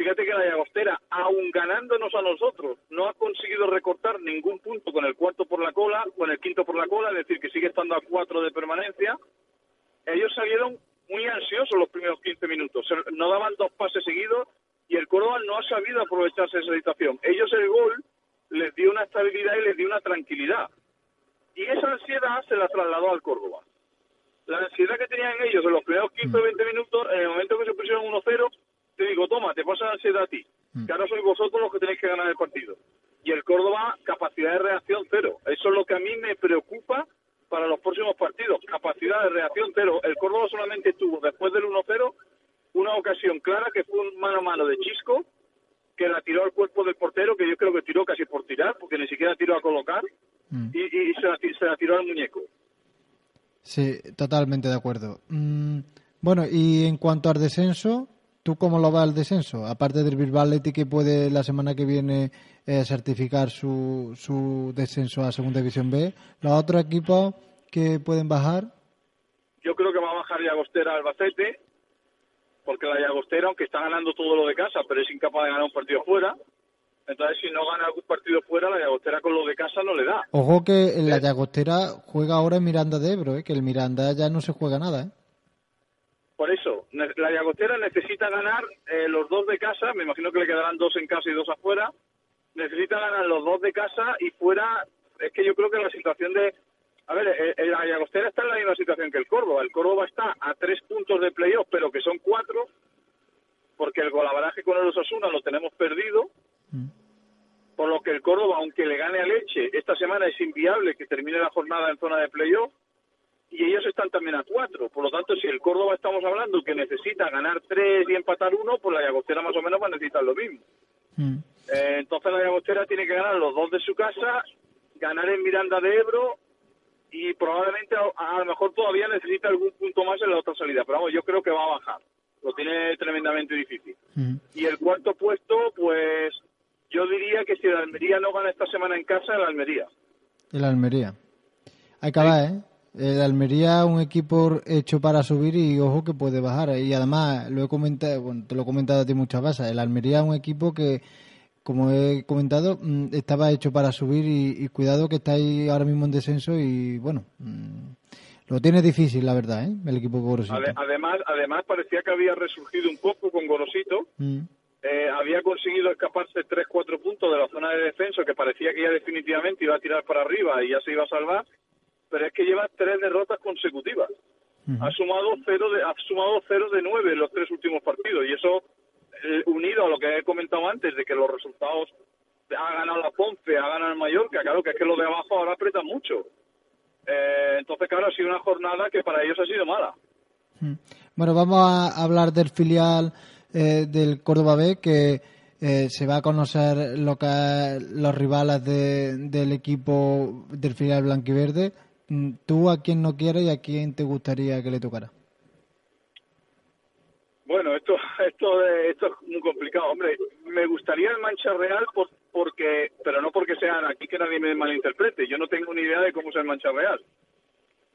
Fíjate que la Llagostera, aun ganándonos a nosotros, no ha conseguido recortar ningún punto con el cuarto por la cola, con el quinto por la cola, es decir, que sigue estando a cuatro de permanencia. Ellos salieron muy ansiosos los primeros 15 minutos, no daban dos pases seguidos y el Córdoba no ha sabido aprovecharse de esa situación. Ellos el gol les dio una estabilidad y les dio una tranquilidad. Y esa ansiedad se la trasladó al Córdoba. La ansiedad que tenían ellos en los primeros 15 o 20 minutos, en el momento que se pusieron 1-0, te digo, toma, te pasa la ansiedad a ti. Que ahora sois vosotros los que tenéis que ganar el partido. Y el Córdoba, capacidad de reacción cero. Eso es lo que a mí me preocupa para los próximos partidos. Capacidad de reacción cero. El Córdoba solamente tuvo, después del 1-0, una ocasión clara que fue un mano a mano de Chisco, que la tiró al cuerpo del portero, que yo creo que tiró casi por tirar, porque ni siquiera tiró a colocar, Mm. y, y se, la, ti- se la tiró al muñeco. Sí, totalmente de acuerdo. Mm, bueno, y en cuanto al descenso, ¿tú cómo lo ves el descenso? Aparte del Bilbao que puede la semana que viene eh, certificar su, su descenso a Segunda División B, ¿los otros equipos que pueden bajar? Yo creo que va a bajar Llagostera Albacete, porque la Llagostera, aunque está ganando todo lo de casa, pero es incapaz de ganar un partido fuera. Entonces, si no gana algún partido fuera, la Llagostera con lo de casa no le da. Ojo que en la Llagostera juega ahora en Miranda de Ebro, ¿eh? que el Miranda ya no se juega nada. ¿eh? Por eso, la Llagostera necesita ganar eh, los dos de casa, me imagino que le quedarán dos en casa y dos afuera. Necesita ganar los dos de casa y fuera, es que yo creo que la situación de. A ver, eh, eh, la Llagostera está en la misma situación que el Córdoba. El Córdoba está a tres puntos de playoff, pero que son cuatro, porque el golaveraje con el Osasuna lo tenemos perdido. Por lo que el Córdoba, aunque le gane a Leche, esta semana es inviable que termine la jornada en zona de playoff y ellos están también a cuatro. Por lo tanto, si el Córdoba estamos hablando que necesita ganar tres y empatar uno, pues la Llagostera más o menos va a necesitar lo mismo. Mm. Eh, entonces la Llagostera tiene que ganar los dos de su casa, ganar en Miranda de Ebro y probablemente a, a lo mejor todavía necesita algún punto más en la otra salida. Pero vamos, yo creo que va a bajar. Lo tiene tremendamente difícil. Mm. Y el cuarto puesto, pues diría que si el Almería no gana esta semana en casa, el Almería. El Almería. Hay que ver, ¿eh? El Almería un equipo hecho para subir y ojo que puede bajar. Y además, lo he comentado, bueno, te lo he comentado a ti muchas veces, el Almería es un equipo que, como he comentado, mm, estaba hecho para subir y, y cuidado que está ahí ahora mismo en descenso y bueno, mm, lo tiene difícil, la verdad, ¿eh? El equipo Gorosito. Ade- además, además parecía que había resurgido un poco con Gorosito. Mm, Eh, había conseguido escaparse 3-4 puntos de la zona de descenso, que parecía que ya definitivamente iba a tirar para arriba y ya se iba a salvar. Pero es que lleva tres derrotas consecutivas. Ha sumado cero de, ha sumado cero de nueve en los tres últimos partidos. Y eso, eh, unido a lo que he comentado antes, de que los resultados ha ganado la Ponce, ha ganado el Mallorca, claro que es que los de abajo ahora apretan mucho. Eh, entonces, claro, ha sido una jornada que para ellos ha sido mala. Bueno, vamos a hablar del filial eh, del Córdoba B, que eh, se va a conocer lo que los rivales de- del equipo del filial blanquiverde. Mm, ¿Tú a quién no quieres y a quién te gustaría que le tocara? Bueno, esto, esto, esto es muy complicado. Hombre, me gustaría el Mancha Real por, porque, pero no porque sean aquí que nadie me malinterprete. Yo no tengo ni idea de cómo es el Mancha Real.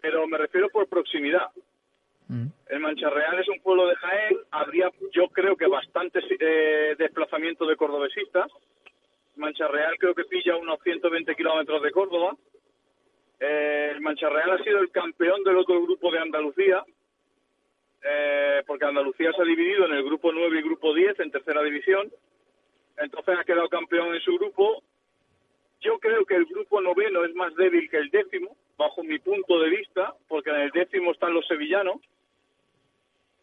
Pero me refiero por proximidad. Mm. El Mancha Real es un pueblo de Jaén. Habría, yo creo que bastante eh, desplazamiento de cordobesistas. Mancha Real creo que pilla unos 120 kilómetros de Córdoba. Eh, el Mancha Real ha sido el campeón del otro grupo de Andalucía, eh, porque Andalucía se ha dividido en el grupo 9 y grupo 10 en tercera división. Entonces ha quedado campeón en su grupo. Yo creo que el grupo noveno es más débil que el décimo, bajo mi punto de vista, porque en el décimo están los sevillanos.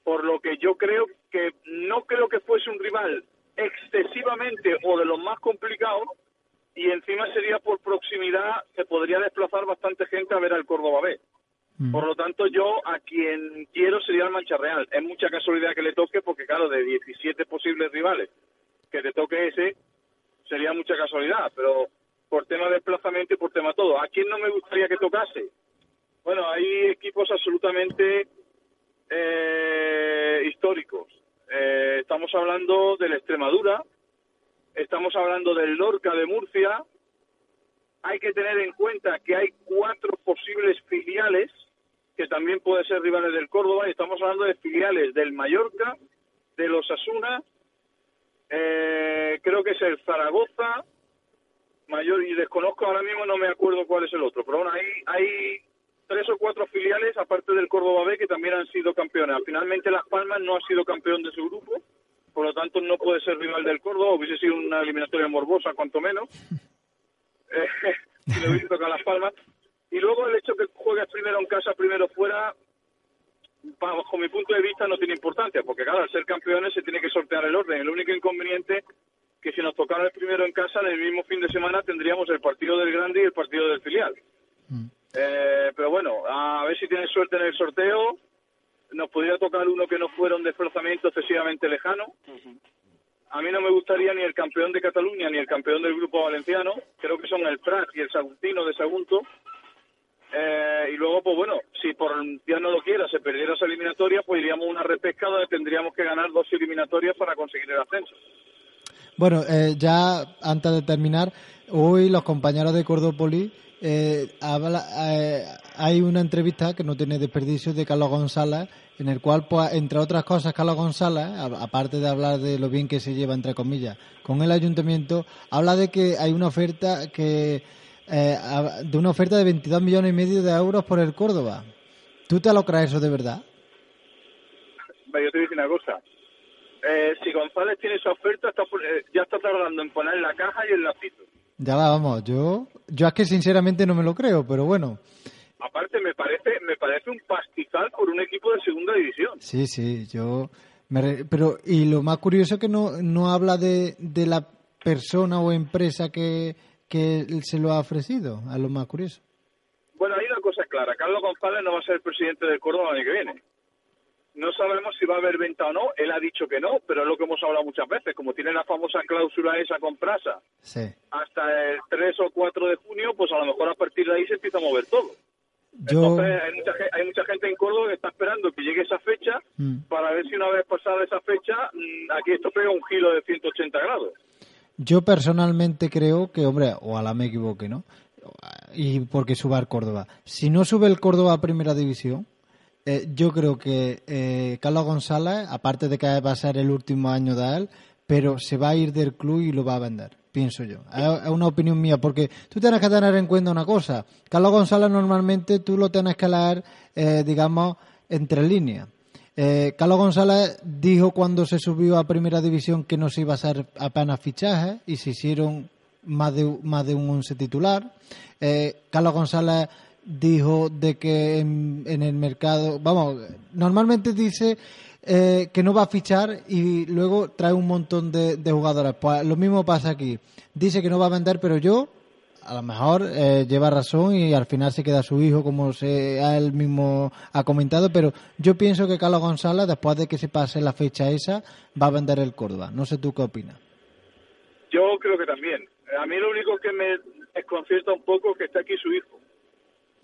Por lo que yo creo que no creo que fuese un rival excesivamente o de los más complicados, y encima sería por proximidad, se podría desplazar bastante gente a ver al Córdoba B. Mm. Por lo tanto, yo a quien quiero sería el Mancha Real. Es mucha casualidad que le toque, porque claro, de 17 posibles rivales, que te toque ese, sería mucha casualidad, pero por tema de desplazamiento y por tema todo. ¿A quién no me gustaría que tocase? Bueno, hay equipos absolutamente eh, históricos. Eh, estamos hablando del Extremadura, estamos hablando del Lorca de Murcia. Hay que tener en cuenta que hay cuatro posibles filiales que también pueden ser rivales del Córdoba y estamos hablando de filiales del Mallorca, de los Asuna, eh, creo que es el Zaragoza, mayor y desconozco ahora mismo no me acuerdo cuál es el otro, pero bueno, hay, hay tres o cuatro filiales aparte del Córdoba B que también han sido campeones. Finalmente Las Palmas no ha sido campeón de su grupo, por lo tanto no puede ser rival del Córdoba, hubiese sido una eliminatoria morbosa cuanto menos. Eh, si le Las Palmas. Y luego el hecho que juegues primero en casa, primero fuera, bajo mi punto de vista no tiene importancia, porque claro, al ser campeones se tiene que sortear el orden. El único inconveniente que si nos tocara el primero en casa, en el mismo fin de semana tendríamos el partido del grande y el partido del filial. Mm. Eh, pero bueno, a ver si tienes suerte en el sorteo. Nos podría tocar uno que no fuera un desplazamiento excesivamente lejano. A mí no me gustaría ni el campeón de Cataluña ni el campeón del grupo valenciano. Creo que son el Prat y el Saguntino de Sagunto. Eh, y luego, pues bueno, si por Dios no lo quiera se perdiera esa eliminatoria, pues iríamos a una repesca donde tendríamos que ganar dos eliminatorias para conseguir el ascenso. Bueno, eh, ya antes de terminar, hoy los compañeros de Cordópoli eh, habla, eh, hay una entrevista que no tiene desperdicio de Carlos González, en el cual, pues, entre otras cosas, Carlos González, aparte de hablar de lo bien que se lleva, entre comillas, con el ayuntamiento, habla de que hay una oferta que eh, de una oferta de 22 millones y medio de euros por el Córdoba. ¿Tú te lo crees eso de verdad? Ve, Yo te voy a decir una cosa. Eh, si González tiene esa oferta, está, eh, ya está tardando en poner la caja y el lapito. Ya va, vamos, yo, yo es que sinceramente no me lo creo, pero bueno. Aparte, me parece, me parece un pastizal por un equipo de segunda división. Sí, sí, yo. me re- pero, y lo más curioso es que no, no habla de, de la persona o empresa que, que se lo ha ofrecido, a lo más curioso. Bueno, hay una cosa clara. Carlos González no va a ser presidente del Córdoba el año que viene. No sabemos si va a haber venta o no. Él ha dicho que no, pero es lo que hemos hablado muchas veces. Como tiene la famosa cláusula esa con Prasa Sí. hasta el 3 o 4 de junio, pues a lo mejor a partir de ahí se empieza a mover todo. Yo, Entonces hay mucha, hay mucha gente en Córdoba que está esperando que llegue esa fecha Mm. para ver si una vez pasada esa fecha, mm, aquí esto pega un giro de 180 grados. yo personalmente creo que, hombre, ojalá me equivoque, ¿no? Y porque suba el Córdoba. Si no sube el Córdoba a Primera División, eh, yo creo que eh, Carlos González, aparte de que va a ser el último año de él, pero se va a ir del club y lo va a vender, pienso yo. Es una opinión mía, porque tú tienes que tener en cuenta una cosa. Carlos González normalmente tú lo tienes que leer, eh, digamos, entre líneas. Eh, Carlos González dijo cuando se subió a Primera División que no se iba a hacer apenas fichajes y se hicieron más de, más de un once titular. Carlos González dijo de que en, el mercado, vamos, normalmente dice eh, que no va a fichar y luego trae un montón de, jugadores. Pues lo mismo pasa aquí. Dice que no va a vender, pero yo a lo mejor eh, lleva razón y al final se queda su hijo, como se, él mismo ha comentado, pero yo pienso que Carlos González, después de que se pase la fecha esa, va a vender el Córdoba. No sé tú qué opinas. Yo creo que también. A mí lo único que me desconcierta un poco es que está aquí su hijo.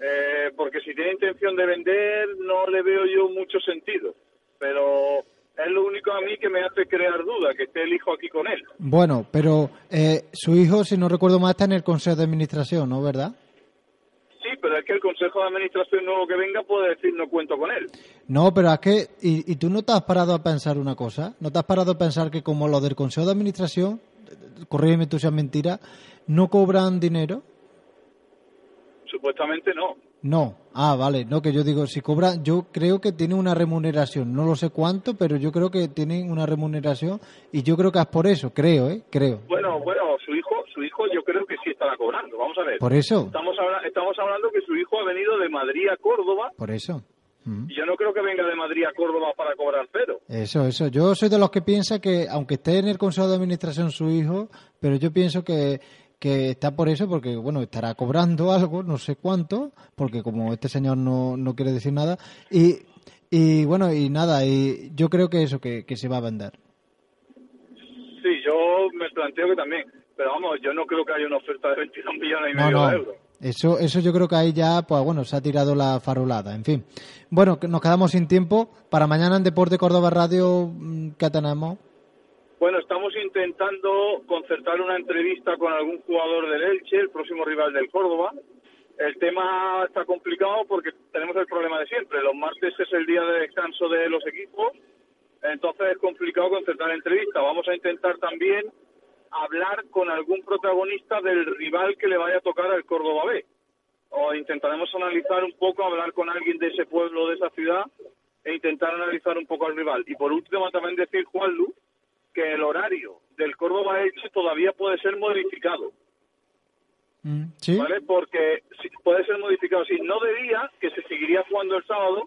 Eh, porque si tiene intención de vender, no le veo yo mucho sentido. Pero es lo único a mí que me hace crear duda, que esté el hijo aquí con él. Bueno, pero eh, su hijo, si no recuerdo mal, está en el Consejo de Administración, ¿no? ¿Verdad? Sí, pero es que el Consejo de Administración nuevo que venga puede decir no cuento con él. No, pero es que, y, y tú no te has parado a pensar una cosa, no te has parado a pensar que como los del Consejo de Administración, corrígeme tú si es mentira, no cobran dinero. Supuestamente no. No, ah, vale, no, que yo digo, si cobra, yo creo que tiene una remuneración, no lo sé cuánto, pero yo creo que tienen una remuneración y yo creo que es por eso, creo, ¿eh? Creo. Bueno, bueno, su hijo, su hijo yo creo que sí estará cobrando. Vamos a ver. Por eso, Estamos, habla- estamos hablando que su hijo ha venido de Madrid a Córdoba por eso. Mm. y yo no creo que venga de Madrid a Córdoba para cobrar cero. Eso, eso. Yo soy de los que piensa que, aunque esté en el Consejo de Administración su hijo, pero yo pienso que, que está por eso, porque, bueno, estará cobrando algo, no sé cuánto, porque como este señor no, no quiere decir nada, y, y bueno, y nada, y yo creo que eso, que, que se va a vender. Sí, yo me planteo que también. Pero vamos, yo no creo que haya una oferta de 22 millones y No, medio no. de euros. Eso, eso yo creo que ahí ya, pues bueno, se ha tirado la farolada. En fin. Bueno, nos quedamos sin tiempo. Para mañana en Deporte Córdoba Radio, mm, ¿qué tenemos? Bueno, estamos intentando concertar una entrevista con algún jugador del Elche, el próximo rival del Córdoba. El tema está complicado porque tenemos el problema de siempre. Los martes es el día de descanso de los equipos, entonces es complicado concertar entrevista. Vamos a intentar también hablar con algún protagonista del rival que le vaya a tocar al Córdoba B. O intentaremos analizar un poco, hablar con alguien de ese pueblo, de esa ciudad, e intentar analizar un poco al rival. Y por último también decir, Juanlu, que el horario del Córdoba Elche todavía puede ser modificado, Mm, ¿Sí? ¿vale? Porque puede ser modificado, sí, no de día, que se seguiría jugando el sábado,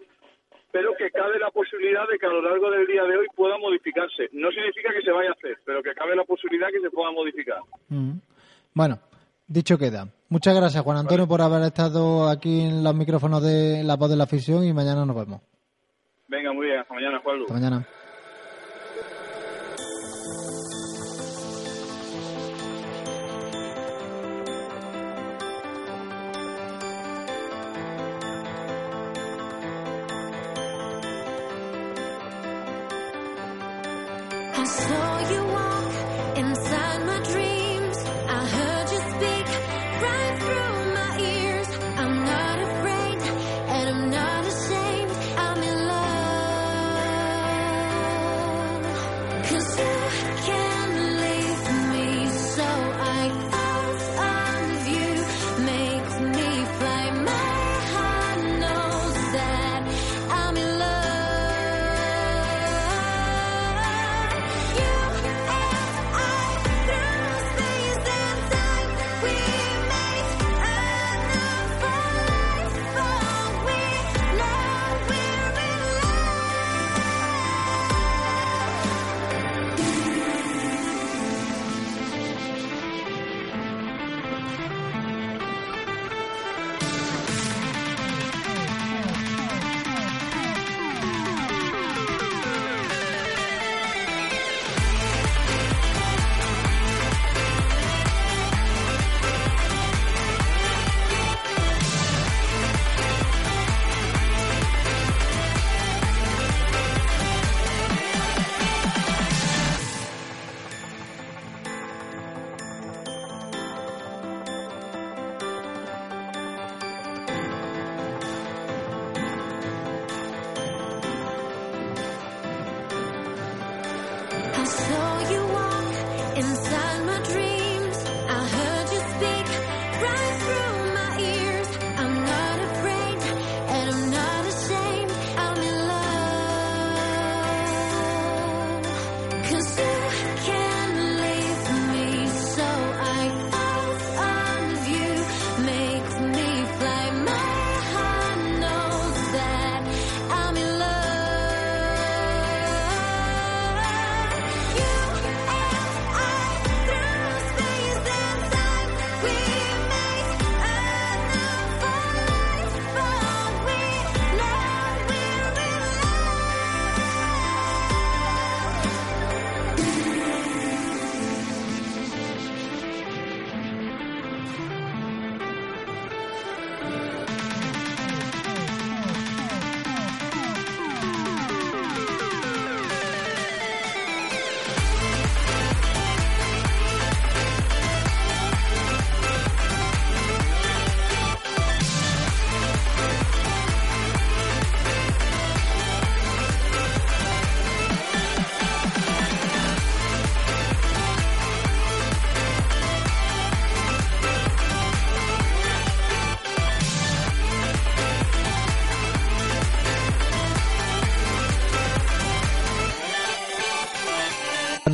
pero que cabe la posibilidad de que a lo largo del día de hoy pueda modificarse. No significa que se vaya a hacer, pero que cabe la posibilidad que se pueda modificar. Mm. Bueno, dicho queda. Muchas gracias, Juan Antonio, por haber estado aquí en los micrófonos de La Voz de la Afición y mañana nos vemos. Venga, muy bien, hasta mañana, Juan Hasta mañana. Bye.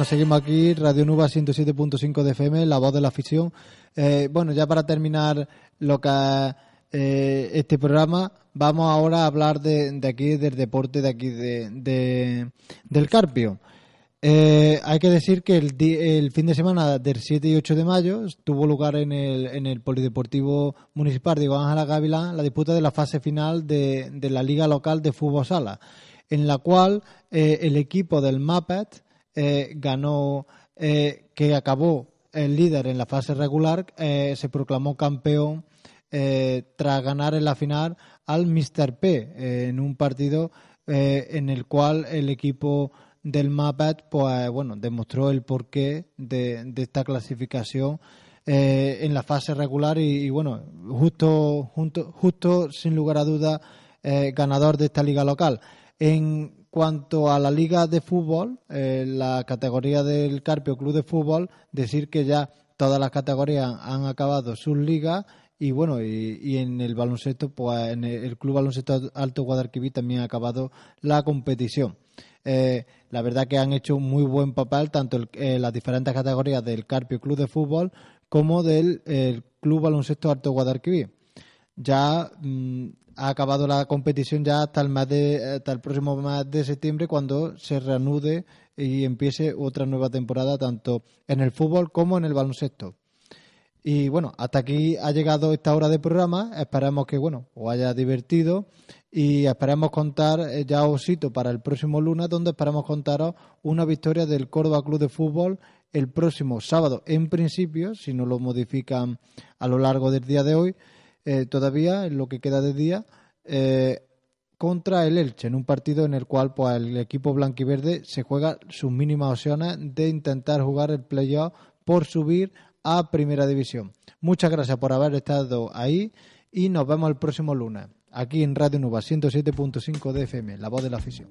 Seguimos aquí, Radio Nuba 107.5 de FM, la voz de la afición. Eh, bueno, ya para terminar lo que eh, este programa, vamos ahora a hablar de, de aquí, del deporte de aquí, de, de- del Carpio. Eh, hay que decir que el, el fin de semana del 7 y 8 de mayo tuvo lugar en el, en el Polideportivo Municipal Diego Ángela Gavilán la disputa de la fase final de, de la Liga Local de Fútbol Sala, en la cual el equipo del Muppet eh, ganó, eh, que acabó el líder en la fase regular, eh, se proclamó campeón eh, tras ganar en la final al Mr. P eh, en un partido en el cual el equipo del Muppet pues bueno demostró el porqué de, esta clasificación en la fase regular y, bueno justo junto, justo sin lugar a dudas eh, ganador de esta liga local en cuanto a la liga de fútbol eh, la categoría del Carpio Club de Fútbol decir que ya todas las categorías han acabado sus ligas y bueno, y, en el baloncesto, pues en el, Club Baloncesto Alto Guadalquivir también ha acabado la competición. Eh, la verdad que han hecho un muy buen papel tanto el- eh, las diferentes categorías del Carpio Club de Fútbol como del el Club Baloncesto Alto Guadalquivir. Ya mm, ha acabado la competición ya hasta el mes de, hasta el próximo mes de septiembre cuando se reanude y empiece otra nueva temporada tanto en el fútbol como en el baloncesto. Y bueno, hasta aquí ha llegado esta hora de programa. Esperamos que bueno os haya divertido y esperamos contar eh, ya os cito para el próximo lunes donde esperamos contaros una victoria del Córdoba Club de Fútbol el próximo sábado. En principio, si no lo modifican a lo largo del día de hoy, eh, todavía en lo que queda de día. eh, contra el Elche, en un partido en el cual pues, el equipo blanquiverde se juega sus mínimas opciones de intentar jugar el playoff por subir a Primera División. Muchas gracias por haber estado ahí y nos vemos el próximo lunes, aquí en Radio Nuba 107.5 de FM, la voz de la afición.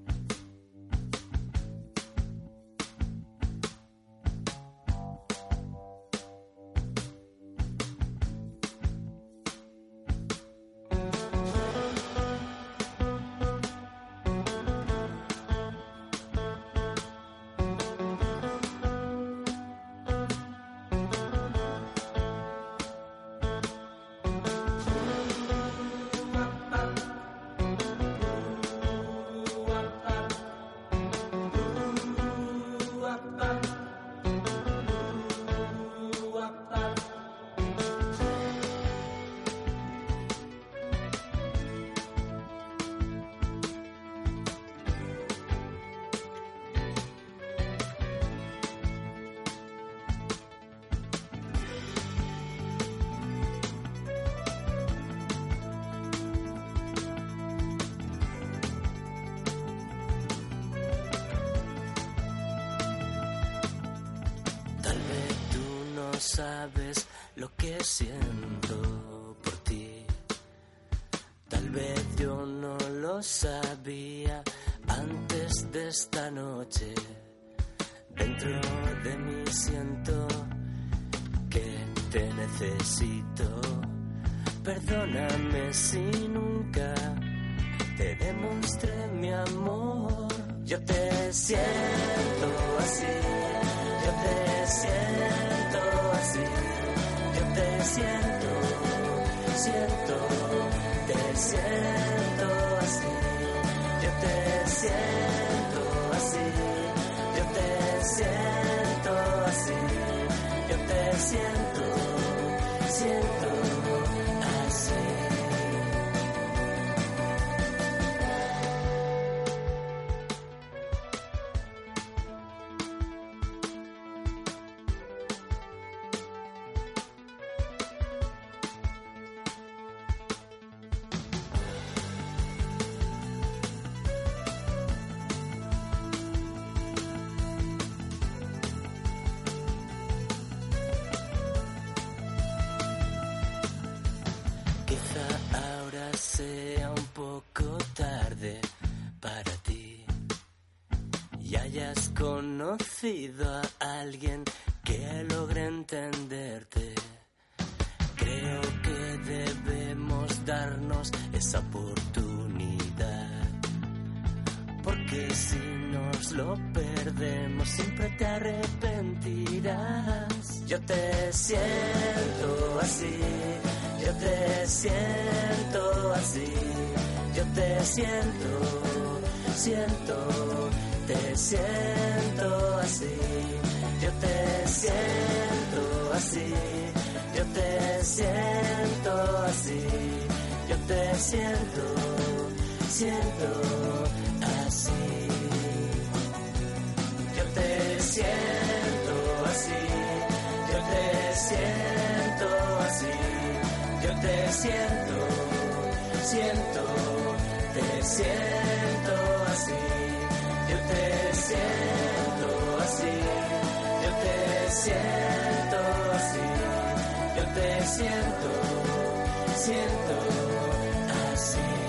Sabes lo que siento por ti. Tal vez yo no lo sabía antes de esta noche. Dentro de mí siento que te necesito. Perdóname si nunca te demostré mi amor. Yo te siento así, yo te siento así, yo te siento, siento, te siento así, yo te siento así, yo te siento así, yo te siento, siento sea un poco tarde para ti y hayas conocido a alguien que logre entenderte. Creo que debemos darnos esa oportunidad. Porque si nos lo perdemos siempre te arrepentirás. Yo te siento así, yo te siento así, yo te siento, siento, te siento así, yo te siento así, yo te siento así, yo te siento, siento así. Yo te siento así, yo te siento así, yo te siento, siento, te siento así, yo te siento así, yo te siento así, yo te siento, siento así.